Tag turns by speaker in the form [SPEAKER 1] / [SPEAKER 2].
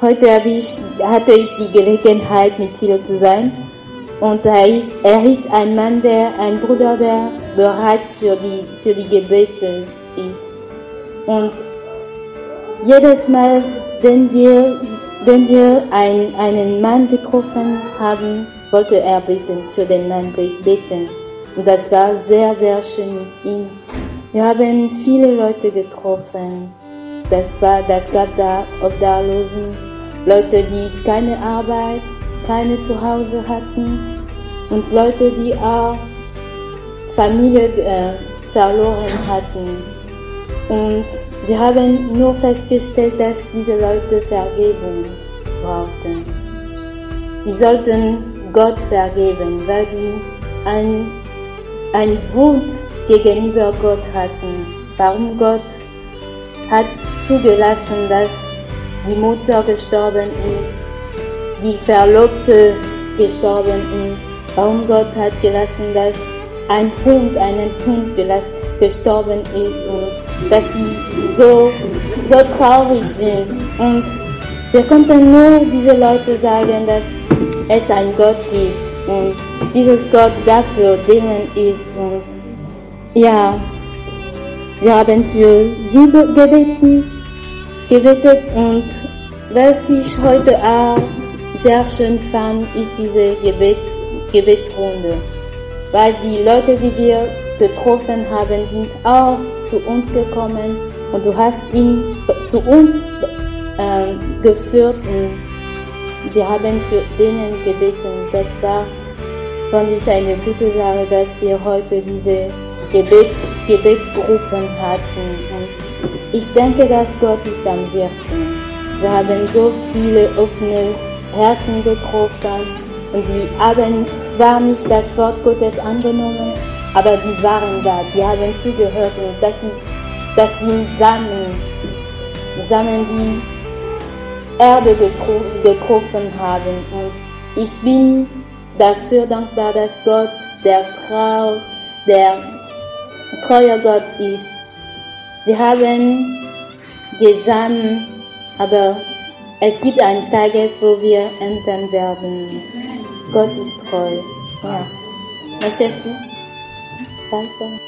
[SPEAKER 1] heute ich, hatte ich die Gelegenheit, mit Thilo zu sein. Und er ist, er ist ein Mann, der, ein Bruder, der bereit für die, für die Gebete ist. Und jedes Mal, wenn wir, wenn wir ein, einen Mann getroffen haben, wollte er beten, für den Mann beten. Und das war sehr, sehr schön mit ihm. Wir haben viele Leute getroffen. Das war, das gab da Obdachlosen, Leute, die keine Arbeit, keine Zuhause hatten und Leute, die auch Familie äh, verloren hatten. Und wir haben nur festgestellt, dass diese Leute Vergebung brauchten. Sie sollten Gott vergeben, weil sie ein, ein Wut gegenüber Gott hatten. Warum Gott hat zugelassen, dass die Mutter gestorben ist, die Verlobte gestorben ist. Warum Gott hat gelassen, dass ein Hund, einen Hund gestorben ist und dass sie so, so traurig sind. Und wir konnten nur diese Leute sagen, dass es ein Gott gibt und dieses Gott dafür denen ist. Und ja, wir haben für sie gebeten, gebetet und was ich heute auch sehr schön fand, ist diese Gebets, Gebetsrunde. Weil die Leute, die wir getroffen haben, sind auch zu uns gekommen und du hast ihn zu uns äh, geführt und wir haben für denen gebeten. Das war, fand ich eine gute Sache, dass wir heute diese Gebets, Gebetsgruppen hatten. Und ich denke, dass Gott ist am Wirken. Wir haben so viele offene Herzen getroffen und die haben zwar nicht das Wort Gottes angenommen, aber die waren da, die haben zugehört und das sind, das sind Samen, Samen, die Erde getroffen haben. Und ich bin dafür dankbar, dass Gott der Frau, der treuer Gott ist. Sie haben gesammelt, aber es gibt einen Tag, wo wir ernten werden. Gott ist treu. Ja. Möchtest du? Danke.